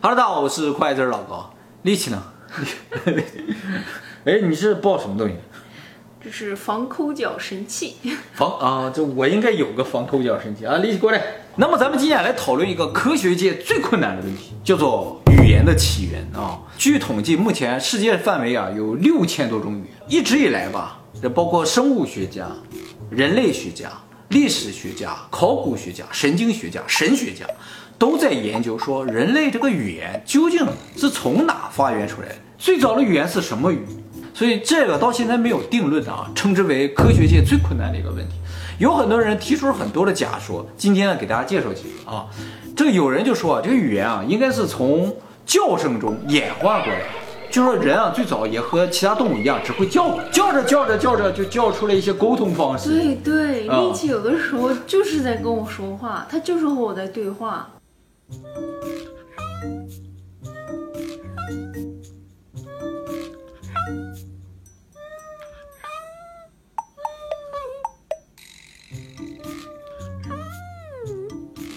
Hello，大家好，我是快字老高。力气呢？哎，你是报什么东西？这是防抠脚神器。防啊，这我应该有个防抠脚神器啊！力气过来。那么咱们今天来讨论一个科学界最困难的问题，叫做语言的起源啊。据统计，目前世界范围啊有六千多种语言。一直以来吧，这包括生物学家、人类学家、历史学家、考古学家、神经学家、神学家。都在研究说人类这个语言究竟是从哪发源出来的？最早的语言是什么语？所以这个到现在没有定论啊，称之为科学界最困难的一个问题。有很多人提出了很多的假说，今天呢给大家介绍几个啊。这个有人就说啊，这个语言啊应该是从叫声中演化过来，就说人啊最早也和其他动物一样，只会叫，叫着叫着叫着就叫出了一些沟通方式。对对，力气有的时候就是在跟我说话，他就是和我在对话。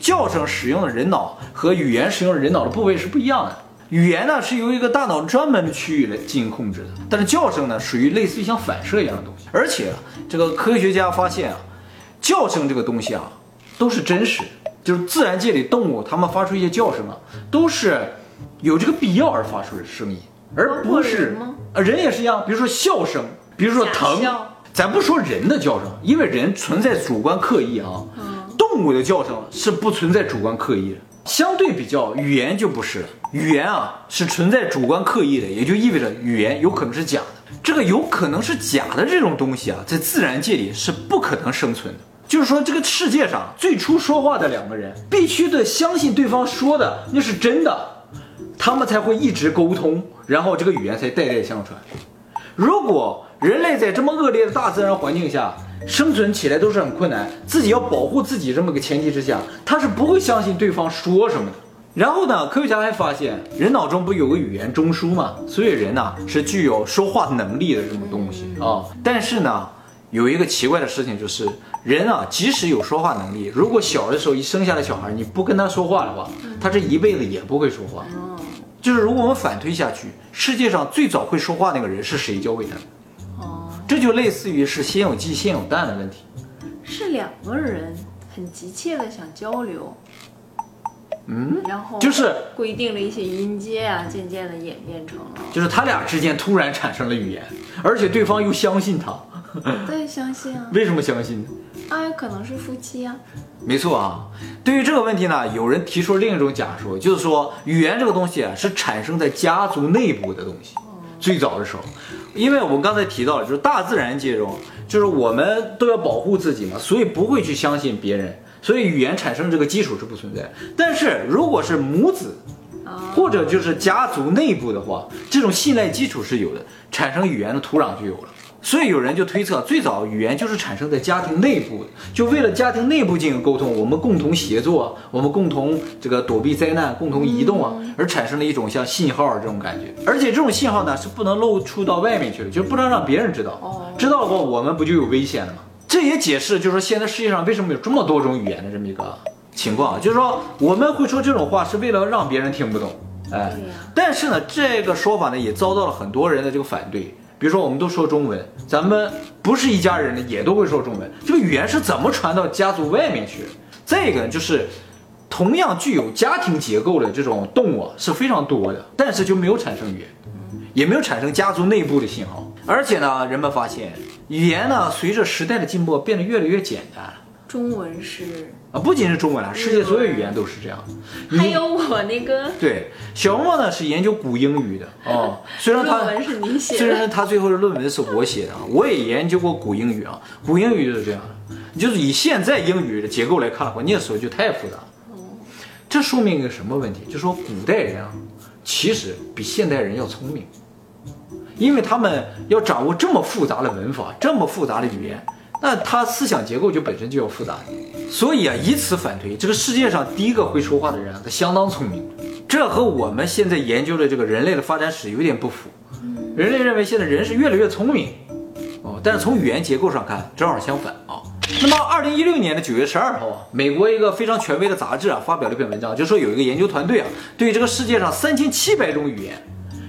叫声使用的人脑和语言使用的人脑的部位是不一样的。语言呢是由一个大脑专门的区域来进行控制的，但是叫声呢属于类似于像反射一样的东西。而且这个科学家发现啊，叫声这个东西啊都是真实的。就是自然界里动物，它们发出一些叫声啊，都是有这个必要而发出的声音，而不是啊人也是一样。比如说笑声，比如说疼，咱不说人的叫声，因为人存在主观刻意啊。动物的叫声是不存在主观刻意的。相对比较，语言就不是了。语言啊是存在主观刻意的，也就意味着语言有可能是假的。这个有可能是假的这种东西啊，在自然界里是不可能生存的。就是说，这个世界上最初说话的两个人，必须得相信对方说的那是真的，他们才会一直沟通，然后这个语言才代代相传。如果人类在这么恶劣的大自然环境下生存起来都是很困难，自己要保护自己这么个前提之下，他是不会相信对方说什么的。然后呢，科学家还发现，人脑中不有个语言中枢吗？所以人呢是具有说话能力的这么东西啊。但是呢，有一个奇怪的事情就是。人啊，即使有说话能力，如果小的时候一生下来小孩，你不跟他说话的话，他这一辈子也不会说话。就是如果我们反推下去，世界上最早会说话那个人是谁教给他的？哦，这就类似于是先有鸡先有蛋的问题。是两个人很急切的想交流，嗯，然后就是规定了一些音阶啊，渐渐的演变成了，就是他俩之间突然产生了语言，而且对方又相信他。对，相信啊。为什么相信呢？啊，可能是夫妻啊。没错啊。对于这个问题呢，有人提出另一种假说，就是说语言这个东西啊，是产生在家族内部的东西。最早的时候，因为我们刚才提到了，就是大自然界中，就是我们都要保护自己嘛，所以不会去相信别人，所以语言产生这个基础是不存在。但是如果是母子，或者就是家族内部的话，这种信赖基础是有的，产生语言的土壤就有了。所以有人就推测，最早语言就是产生在家庭内部的，就为了家庭内部进行沟通，我们共同协作，我们共同这个躲避灾难，共同移动啊，而产生了一种像信号这种感觉。而且这种信号呢是不能露出到外面去的，就是不能让别人知道，知道的话我们不就有危险了吗？这也解释就是说现在世界上为什么有这么多种语言的这么一个情况，就是说我们会说这种话是为了让别人听不懂，哎，但是呢这个说法呢也遭到了很多人的这个反对。比如说，我们都说中文，咱们不是一家人的也都会说中文。这个语言是怎么传到家族外面去？再一个就是，同样具有家庭结构的这种动物是非常多的，但是就没有产生语言，也没有产生家族内部的信号。而且呢，人们发现语言呢，随着时代的进步变得越来越简单。中文是啊，不仅是中文了，世界所有语言都是这样。还有我那个 对小莫呢是研究古英语的哦，虽然他虽然他最后的论文是我写的啊，我也研究过古英语啊，古英语就是这样的，就是以现在英语的结构来看的话，那时候就太复杂。哦，这说明一个什么问题？就说古代人啊，其实比现代人要聪明，因为他们要掌握这么复杂的文法，这么复杂的语言。那他思想结构就本身就要复杂，所以啊，以此反推，这个世界上第一个会说话的人啊，他相当聪明。这和我们现在研究的这个人类的发展史有点不符。人类认为现在人是越来越聪明，哦，但是从语言结构上看，正好相反啊。那么，二零一六年的九月十二号啊，美国一个非常权威的杂志啊，发表了一篇文章，就说有一个研究团队啊，对这个世界上三千七百种语言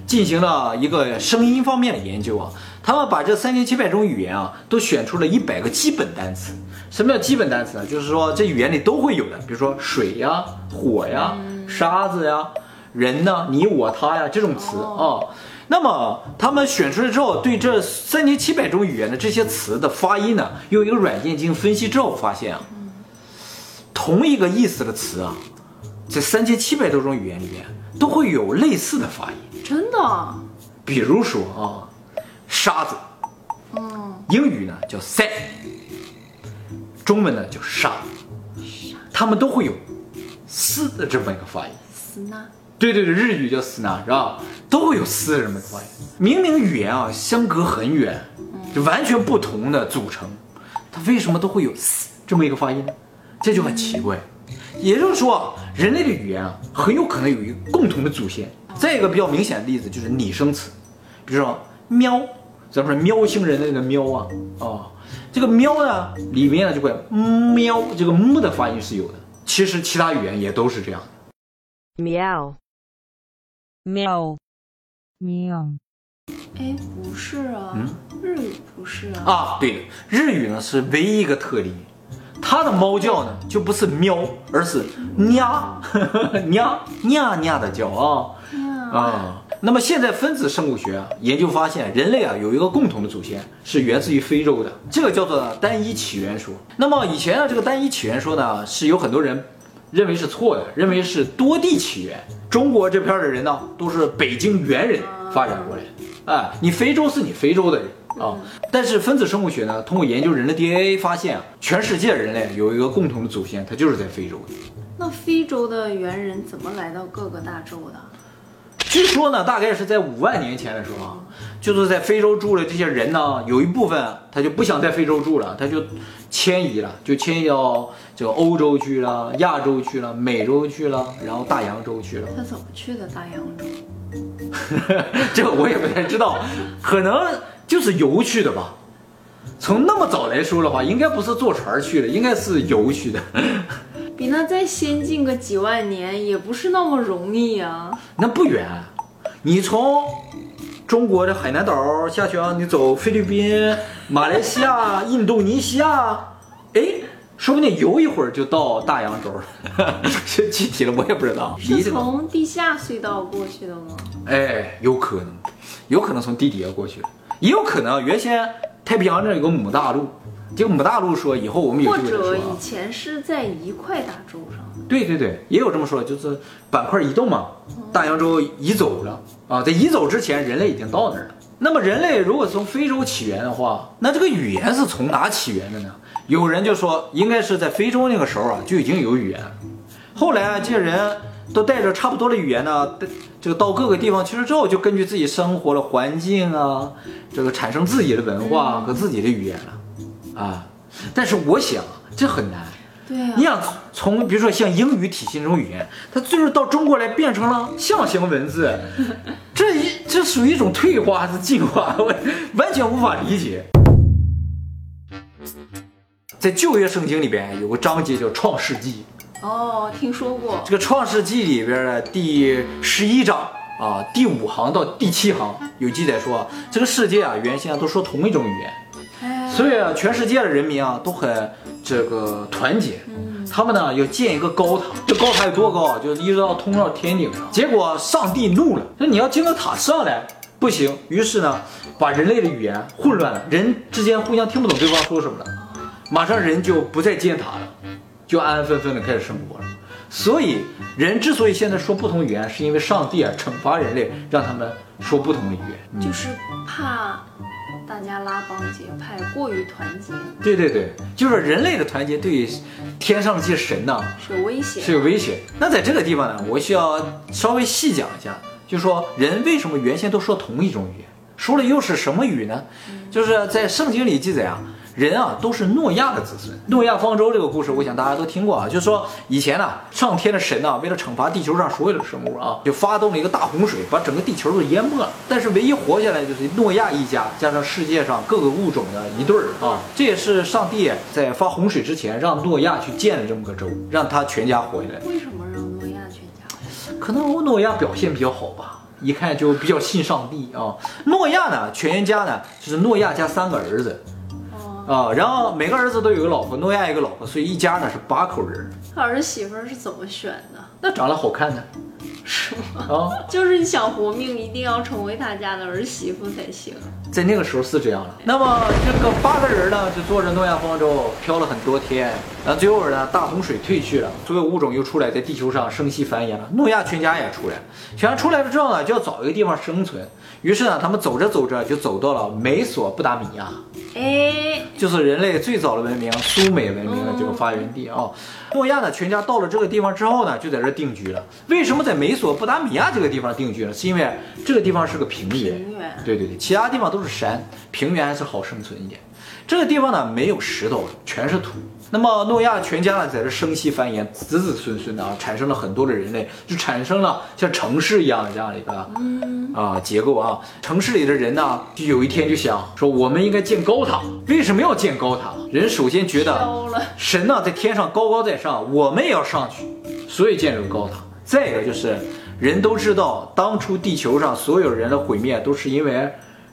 进行了一个声音方面的研究啊。他们把这三千七百种语言啊，都选出了一百个基本单词。什么叫基本单词呢？就是说这语言里都会有的，比如说水呀、火呀、沙子呀、人呢、你我他呀这种词啊。那么他们选出来之后，对这三千七百种语言的这些词的发音呢，用一个软件进行分析之后，发现啊，同一个意思的词啊，在三千七百多种语言里面都会有类似的发音。真的？比如说啊，沙子，嗯，英语呢叫 sand，中文呢叫沙，他们都会有“丝”的这么一个发音。丝呢？对对对，日语叫“丝”呢，是吧？都会有“丝”的这么一个发音。明明语言啊相隔很远，就完全不同的组成，它为什么都会有“丝”这么一个发音呢？这就很奇怪。也就是说啊，人类的语言啊很有可能有一个共同的祖先。再一个比较明显的例子就是拟声词，比如说“喵”，咱们说喵星人的那个“喵”啊，啊，这个“喵”呢里面呢就会“喵”，这个“木”的发音是有的。其实其他语言也都是这样的。meow, meow, meow. 哎，不是啊，日语不是啊。啊，对的，日语呢是唯一一个特例，它的猫叫呢就不是喵，而是 nha nha nha nha 的叫啊啊。那么现在分子生物学啊研究发现，人类啊有一个共同的祖先是源自于非洲的，这个叫做单一起源说。那么以前呢这个单一起源说呢是有很多人认为是错的，认为是多地起源。中国这片儿的人呢都是北京猿人发展过来的。哎，你非洲是你非洲的人啊，但是分子生物学呢，通过研究人的 DNA 发现啊，全世界人类有一个共同的祖先，它就是在非洲的。那非洲的猿人怎么来到各个大洲的？据说呢，大概是在五万年前的时候啊，就是在非洲住的这些人呢，有一部分他就不想在非洲住了，他就迁移了，就迁移到这个欧洲去了、亚洲去了、美洲去了，然后大洋洲去了。他怎么去的大洋洲？这我也不太知道，可能就是游去的吧。从那么早来说的话，应该不是坐船去的，应该是游去的。比那再先进个几万年，也不是那么容易啊。那不远，你从中国的海南岛下去啊，你走菲律宾、马来西亚、印度尼西亚，哎，说不定游一会儿就到大洋洲了。这具体的我也不知道，离是从地下隧道过去的吗？哎，有可能，有可能从地底下过去的，也有可能原先太平洋这儿有个母大陆，这个母大陆说以后我们有或机会说啊者以。前是在一块大洲上？对对对，也有这么说，就是板块移动嘛，大洋洲移走了啊，在移走之前，人类已经到那儿了。那么人类如果从非洲起源的话，那这个语言是从哪起源的呢？有人就说，应该是在非洲那个时候啊就已经有语言了。后来啊，这些人都带着差不多的语言呢，这个到各个地方去了之后，就根据自己生活的环境啊，这个产生自己的文化和自己的语言了啊。但是我想这很难。对啊你，想从比如说像英语体系那种语言，它最后到中国来变成了象形文字，这一这属于一种退化还是进化？我完全无法理解。在旧约圣经里边有个章节叫《创世纪》，哦，听说过。这个《创世纪》里边的第十一章啊，第五行到第七行有记载说，这个世界啊原先啊都说同一种语言，哎，所以啊，全世界的人民啊都很这个团结。他们呢要建一个高塔，这高塔有多高啊？就一直到通到天顶上。结果上帝怒了，说你要建个塔上来不行。于是呢，把人类的语言混乱了，人之间互相听不懂对方说什么了。马上人就不再建塔了，就安安分分的开始生活了。所以人之所以现在说不同语言，是因为上帝啊惩罚人类，让他们说不同的语言。就是怕大家拉帮结派，过于团结对对对，就是人类的团结对于天上这些神呢、是有威胁。是有威胁。那在这个地方呢，我需要稍微细讲一下，就说人为什么原先都说同一种语言，说了又是什么语呢？就是在圣经里记载啊，人啊都是诺亚的子孙。诺亚方舟这个故事，我想大家都听过啊，就是说以前呢、上天的神呢、为了惩罚地球上所有的生物啊，就发动了一个大洪水，把整个地球都淹没了。但是唯一活下来就是诺亚一家，加上世界上各个物种的一对儿啊。这也是上帝在发洪水之前让诺亚去建了这么个州，让他全家活下来。为什么让诺亚全家？可能诺亚表现比较好吧，一看就比较信上帝啊。诺亚呢，全家呢就是诺亚加三个儿子哦，啊，然后每个儿子都有个老婆，诺亚一个老婆，所以一家呢是八口人。他儿媳妇儿是怎么选的？那长得好看的是吗？啊，就是你想活命，一定要成为他家的儿媳妇才行。在那个时候是这样的。那么这个八个人呢，就坐着诺亚方舟漂了很多天，然后最后呢，大洪水退去了，所有物种又出来，在地球上生息繁衍了。诺亚全家也出来了，全家出来了之后呢，就要找一个地方生存。于是呢，他们走着走着就走到了美索不达米亚。哎，就是人类最早的文明苏美文明的这个发源地啊。诺亚呢，全家到了这个地方之后呢，就在这儿定居了。为什么在美索不达米亚这个地方定居呢？是因为这个地方是个平原。平原对对对，其他地方都是山，平原还是好生存一点。这个地方呢，没有石头，全是土。那么诺亚全家呢，在这生息繁衍，子子孙孙的啊，产生了很多的人类，就产生了像城市一样的这样的一个啊结构啊。城市里的人呢，就有一天就想说，我们应该建高塔。为什么要建高塔？人首先觉得神呢在天上高高在上，我们也要上去，所以建这个高塔。再一个就是，人都知道，当初地球上所有人的毁灭都是因为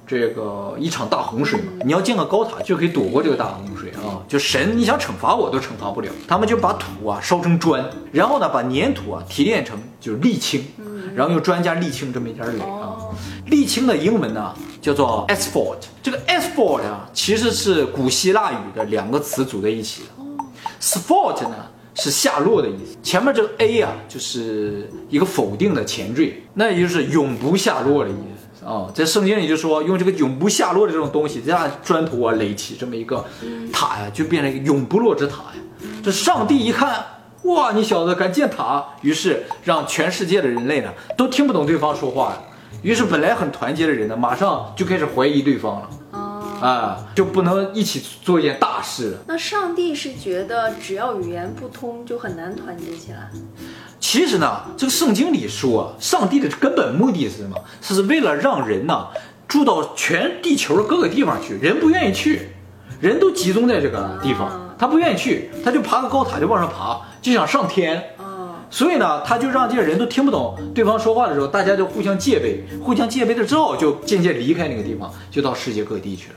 这个一场大洪水嘛。你要建个高塔就可以躲过这个大洪水啊。就神你想惩罚我都惩罚不了，他们就把土啊烧成砖，然后呢把粘土啊提炼成就是沥青，然后用砖加沥青这么一点儿垒啊。哦，沥青的英文呢叫做 asphalt，这个 asphalt 啊其实是古希腊语的两个词组在一起的。sport 呢是下落的意思，前面这个 a 啊就是一个否定的前缀，那也就是永不下落的意思啊。在圣经里就说用这个永不下落的这种东西，这样砖头啊垒起这么一个塔呀，就变成一个永不落之塔呀。这上帝一看。哇，你小子敢建塔！于是让全世界的人类呢都听不懂对方说话了。于是本来很团结的人呢，马上就开始怀疑对方了哦，啊，就不能一起做一件大事了。那上帝是觉得只要语言不通就很难团结起来。其实呢，这个圣经里说啊，上帝的根本目的是什么？是为了让人呢住到全地球的各个地方去，人不愿意去，人都集中在这个地啊方，他不愿意去，他就爬个高塔就往上爬，就想上天。哦，所以呢，他就让这些人都听不懂对方说话的时候，大家就互相戒备，互相戒备了之后，就渐渐离开那个地方，就到世界各地去了。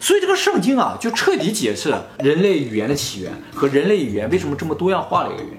所以这个圣经啊，就彻底解释了人类语言的起源和人类语言为什么这么多样化的一个原因。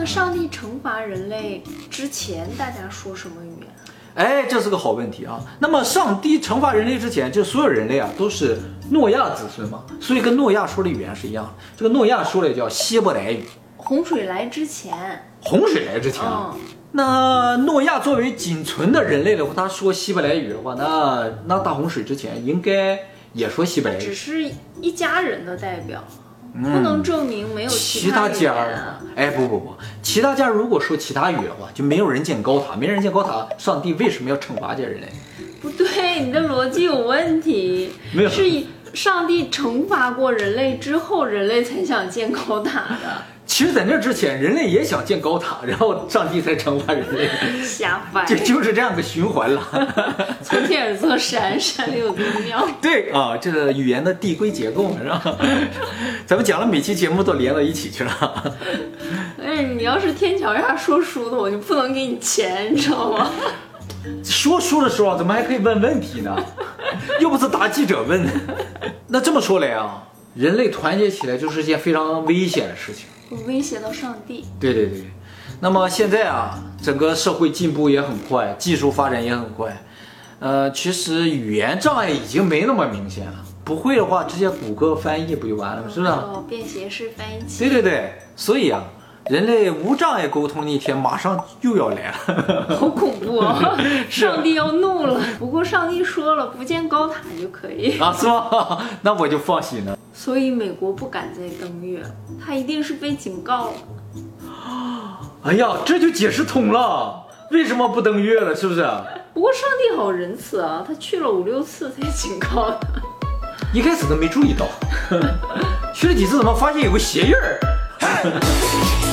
那上帝惩罚人类之前，大家说什么语言？哎，这是个好问题啊。那么上帝惩罚人类之前，就所有人类啊都是诺亚子孙嘛，所以跟诺亚说的语言是一样的。这个诺亚说的叫希伯来语。洪水来之前，洪水来之前啊，嗯，那诺亚作为仅存的人类的话，他说希伯来语的话，那那大洪水之前应该也说希伯来语。只是一家人的代表，嗯不能证明没有其他家儿言啊。，哎不不不，其他家如果说其他语的话，就没有人建高塔，没人建高塔，上帝为什么要惩罚这些人类？不对，你的逻辑有问题。没有是以上帝惩罚过人类之后，人类才想建高塔的，其实，在那之前，人类也想建高塔，然后上帝才惩罚人类，瞎掰。就就是这样个循环了。从天而座山，山里有座庙。对啊，这个语言的递归结构嘛，是吧？咱们讲了每期节目都连到一起去了。哎，你要是天桥上说书的，我就不能给你钱，你知道吗？说书的时候怎么还可以问问题呢？又不是答记者问。那这么说来啊，人类团结起来就是件非常危险的事情。会威胁到上帝。对对对。那么现在啊，整个社会进步也很快，技术发展也很快。呃，其实语言障碍已经没那么明显了。不会的话，直接谷歌翻译不就完了吗？是不是？哦，便携式翻译器。对对对。所以啊，人类无障碍沟通那天马上又要来了。好恐怖哦！上帝要怒了。不过上帝说了，不建高塔就可以。啊，是吗？那我就放心了。所以美国不敢再登月，他一定是被警告了。哎呀，这就解释通了，为什么不登月了？是不是？不过上帝好仁慈啊，他去了五六次才警告他。一开始都没注意到，去了几次怎么发现有个鞋印儿？